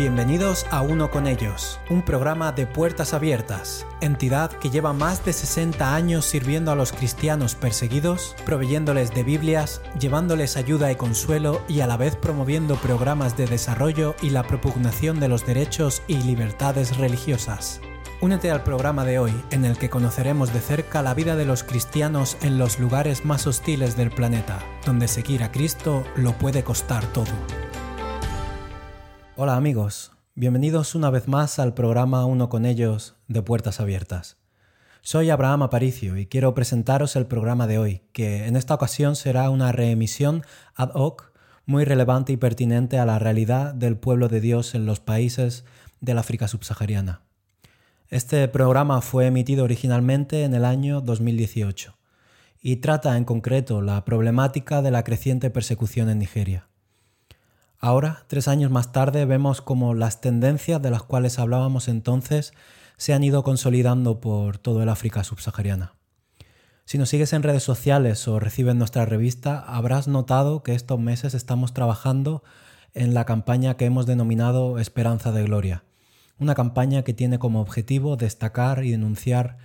Bienvenidos a Uno con ellos, un programa de puertas abiertas, entidad que lleva más de 60 años sirviendo a los cristianos perseguidos, proveyéndoles de Biblias, llevándoles ayuda y consuelo y a la vez promoviendo programas de desarrollo y la propugnación de los derechos y libertades religiosas. Únete al programa de hoy en el que conoceremos de cerca la vida de los cristianos en los lugares más hostiles del planeta, donde seguir a Cristo lo puede costar todo. Hola amigos, bienvenidos una vez más al programa Uno con ellos de Puertas Abiertas. Soy Abraham Aparicio y quiero presentaros el programa de hoy, que en esta ocasión será una reemisión ad hoc muy relevante y pertinente a la realidad del pueblo de Dios en los países del África subsahariana. Este programa fue emitido originalmente en el año 2018 y trata en concreto la problemática de la creciente persecución en Nigeria. Ahora, tres años más tarde, vemos como las tendencias de las cuales hablábamos entonces se han ido consolidando por todo el África subsahariana. Si nos sigues en redes sociales o recibes nuestra revista, habrás notado que estos meses estamos trabajando en la campaña que hemos denominado Esperanza de Gloria, una campaña que tiene como objetivo destacar y denunciar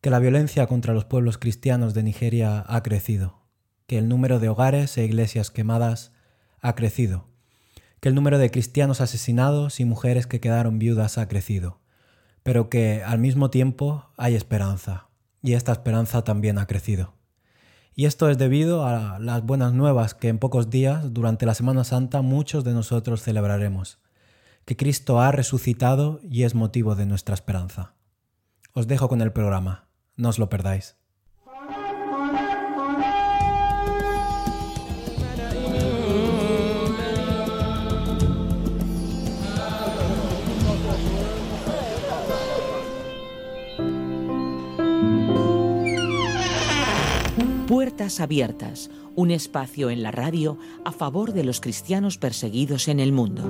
que la violencia contra los pueblos cristianos de Nigeria ha crecido, que el número de hogares e iglesias quemadas ha crecido, que el número de cristianos asesinados y mujeres que quedaron viudas ha crecido, pero que al mismo tiempo hay esperanza, y esta esperanza también ha crecido. Y esto es debido a las buenas nuevas que en pocos días, durante la Semana Santa, muchos de nosotros celebraremos, que Cristo ha resucitado y es motivo de nuestra esperanza. Os dejo con el programa, no os lo perdáis. Puertas Abiertas, un espacio en la radio a favor de los cristianos perseguidos en el mundo.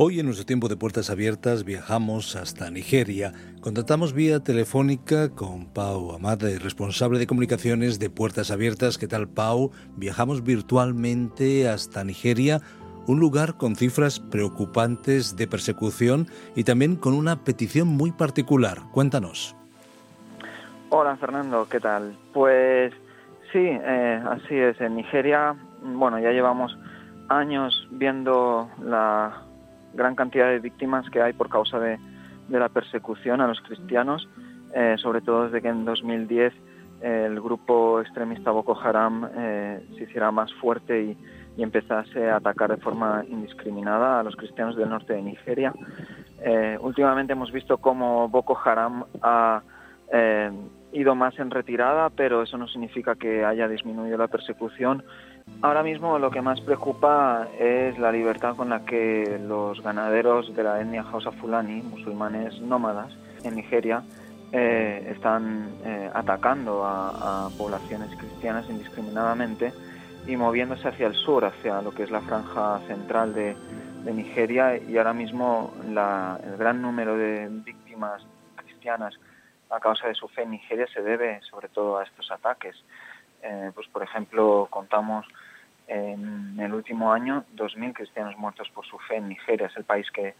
Hoy en nuestro tiempo de puertas abiertas viajamos hasta Nigeria. Contactamos vía telefónica con Pau Amad, responsable de comunicaciones de Puertas Abiertas. ¿Qué tal, Pau? Viajamos virtualmente hasta Nigeria, un lugar con cifras preocupantes de persecución y también con una petición muy particular. Cuéntanos. Hola, Fernando, ¿qué tal? Pues sí, eh, así es. En Nigeria, bueno, ya llevamos años viendo la gran cantidad de víctimas que hay por causa de, la persecución a los cristianos, eh, sobre todo desde que en 2010 el grupo extremista Boko Haram eh, se hiciera más fuerte y, empezase a atacar de forma indiscriminada a los cristianos del norte de Nigeria. Eh, últimamente hemos visto cómo Boko Haram ha ido más en retirada, pero eso no significa que haya disminuido la persecución. Ahora mismo lo que más preocupa es la libertad con la que los ganaderos de la etnia Hausa Fulani, musulmanes nómadas en Nigeria, eh, están eh, atacando a, poblaciones cristianas indiscriminadamente y moviéndose hacia el sur, hacia lo que es la franja central de, Nigeria. Y ahora mismo el gran número de víctimas cristianas a causa de su fe en Nigeria se debe sobre todo a estos ataques. Eh, pues por ejemplo, contamos en el último año 2.000 cristianos muertos por su fe en Nigeria. Es el país que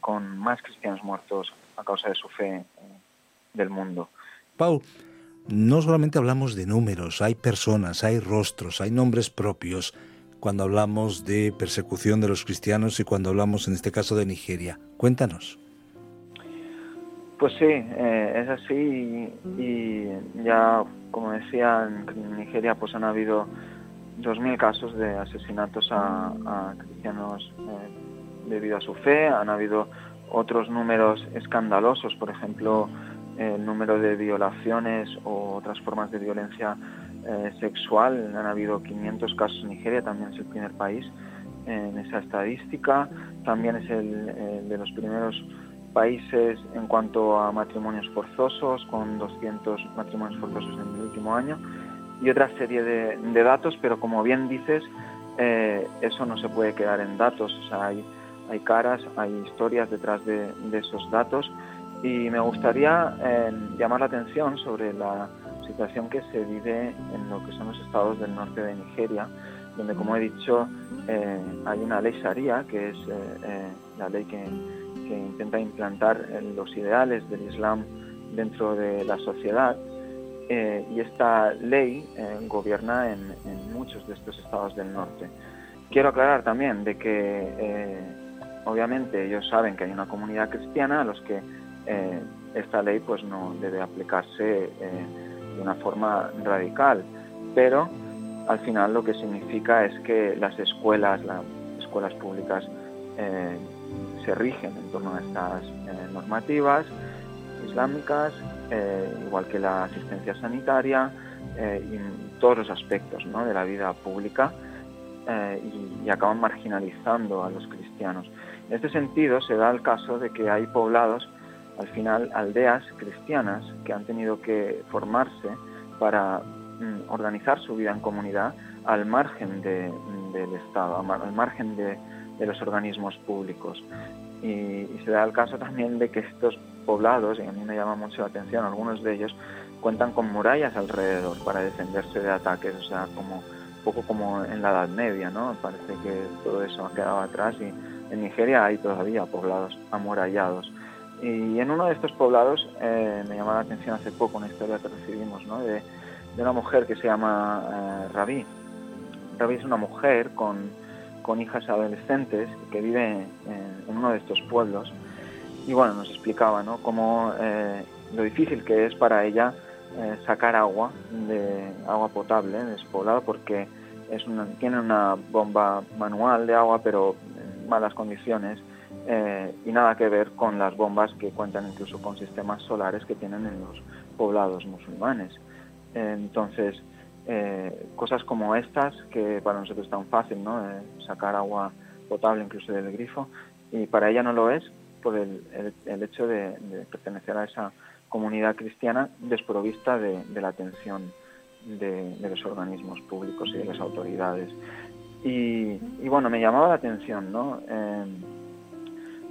con más cristianos muertos a causa de su fe eh, del mundo. Pau, no solamente hablamos de números, hay personas, hay rostros, hay nombres propios cuando hablamos de persecución de los cristianos y cuando hablamos en este caso de Nigeria. Cuéntanos. Pues sí, eh, es así y, ya, como decía, en Nigeria pues han habido 2.000 casos de asesinatos a, cristianos eh, debido a su fe, han habido otros números escandalosos, por ejemplo, el número de violaciones o otras formas de violencia eh, sexual, han habido 500 casos en Nigeria, también es el primer país en esa estadística, también es el de los primeros países en cuanto a matrimonios forzosos, con 200 matrimonios forzosos en el último año, y otra serie de, datos, pero como bien dices, eh, eso no se puede quedar en datos. O sea, hay hay caras, hay historias detrás de, esos datos y me gustaría eh, llamar la atención sobre la situación que se vive en lo que son los estados del norte de Nigeria, donde, como he dicho, eh, hay una ley Sharia, que es la ley que, intenta implantar los ideales del Islam dentro de la sociedad. y esta ley gobierna en, muchos de estos estados del norte. Quiero aclarar también de que obviamente ellos saben que hay una comunidad cristiana a los que eh, esta ley pues no debe aplicarse eh, de una forma radical, pero al final lo que significa es que las escuelas, las escuelas públicas eh, se rigen en torno a estas normativas islámicas, igual que la asistencia sanitaria y todos los aspectos de la vida pública y, y acaban marginalizando a los cristianos. En este sentido, se da el caso de que hay poblados, al final aldeas cristianas, que han tenido que formarse para mm, organizar su vida en comunidad al margen del Estado, al margen de, los organismos públicos. Y, se da el caso también de que estos poblados, y a mí me llama mucho la atención, algunos de ellos cuentan con murallas alrededor para defenderse de ataques, o sea, como poco como en la Edad Media, ¿no? Parece que todo eso ha quedado atrás y en Nigeria hay todavía poblados amurallados. Y en uno de estos poblados eh, me llamó la atención hace poco una historia que recibimos ¿no? de, una mujer que se llama eh, Rabí. Rabí es una mujer con, con hijas adolescentes que vive en, uno de estos pueblos. Y bueno, nos explicaba ¿no? cómo eh, lo difícil que es para ella sacar agua, de agua potable de poblado, porque es una, tiene una bomba manual de agua, pero malas condiciones eh, y nada que ver con las bombas que cuentan incluso con sistemas solares que tienen en los poblados musulmanes. entonces, eh, cosas como estas, que para nosotros es tan fácil, ¿no? Eh, sacar agua potable incluso del grifo, y para ella no lo es por el, hecho de, pertenecer a esa comunidad cristiana desprovista de, la atención de, los organismos públicos y de las autoridades. Y, bueno, me llamaba la atención, ¿no?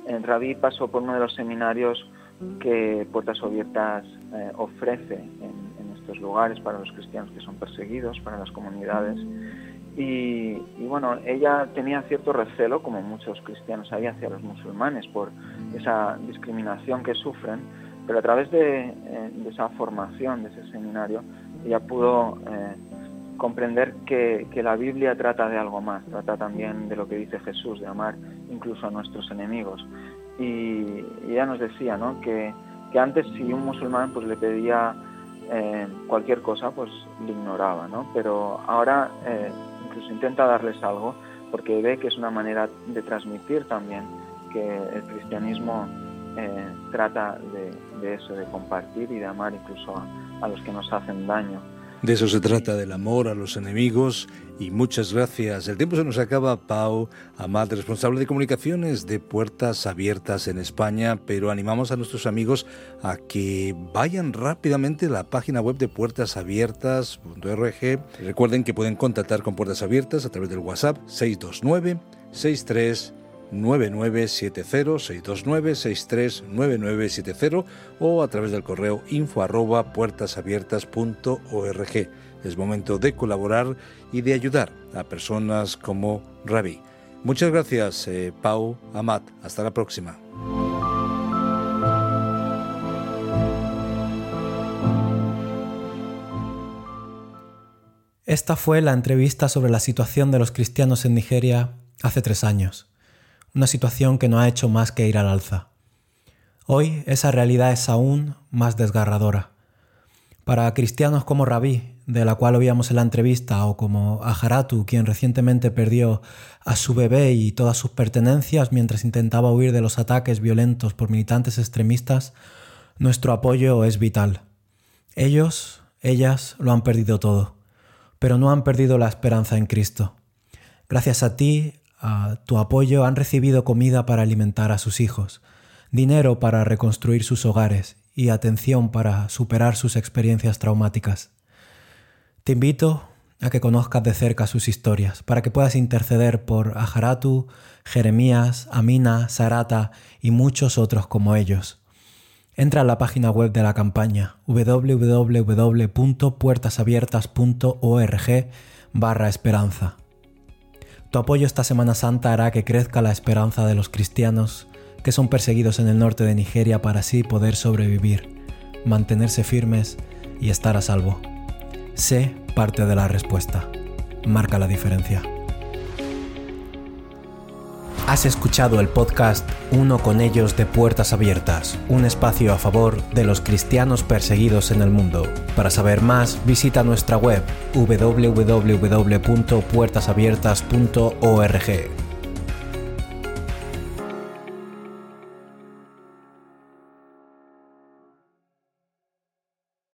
en Rabí pasó por uno de los seminarios que Puertas Abiertas eh, ofrece en, estos lugares para los cristianos que son perseguidos, para las comunidades. Y, bueno, ella tenía cierto recelo, como muchos cristianos hay, hacia los musulmanes por esa discriminación que sufren, pero a través de, eh, esa formación, de ese seminario, ella pudo eh, comprender que, la Biblia trata de algo más, trata también de lo que dice Jesús, de amar incluso a nuestros enemigos. Y, ella nos decía ¿no? que, antes si un musulmán pues, le pedía eh, cualquier cosa, pues le ignoraba, ¿no? pero ahora eh, incluso intenta darles algo porque ve que es una manera de transmitir también que el cristianismo eh, trata de, eso, de compartir y de amar incluso a los que nos hacen daño. De eso se trata, del amor a los enemigos. Y muchas gracias. El tiempo se nos acaba. Pau Amat, responsable de comunicaciones de Puertas Abiertas en España, pero animamos a nuestros amigos a que vayan rápidamente a la página web de puertasabiertas.org. Recuerden que pueden contactar con Puertas Abiertas a través del WhatsApp 629 63 9970-629-639970 o a través del correo info arroba puertasabiertas.org. Es momento de colaborar y de ayudar a personas como Ravi. Muchas gracias, eh, Pau Amat. Hasta la próxima. Esta fue la entrevista sobre la situación de los cristianos en Nigeria hace tres años una situación que no ha hecho más que ir al alza. Hoy esa realidad es aún más desgarradora. Para cristianos como Rabí, de la cual oíamos en la entrevista, o como Ajaratu, quien recientemente perdió a su bebé y todas sus pertenencias mientras intentaba huir de los ataques violentos por militantes extremistas, nuestro apoyo es vital. Ellos, ellas, lo han perdido todo, pero no han perdido la esperanza en Cristo. Gracias a ti, a tu apoyo han recibido comida para alimentar a sus hijos, dinero para reconstruir sus hogares y atención para superar sus experiencias traumáticas. Te invito, a que conozcas de cerca sus historias, para que puedas interceder por Ajaratu, Jeremías, Amina, Sarata y muchos otros como ellos. Entra a la página web de la campaña www.puertasabiertas.org barra esperanza. Tu apoyo esta Semana Santa hará que crezca la esperanza de los cristianos que son perseguidos en el norte de Nigeria para así poder sobrevivir, mantenerse firmes y estar a salvo. Sé parte de la respuesta. Marca la diferencia. Has escuchado el podcast Uno con ellos de Puertas Abiertas, un espacio a favor de los cristianos perseguidos en el mundo. Para saber más, visita nuestra web www.puertasabiertas.org.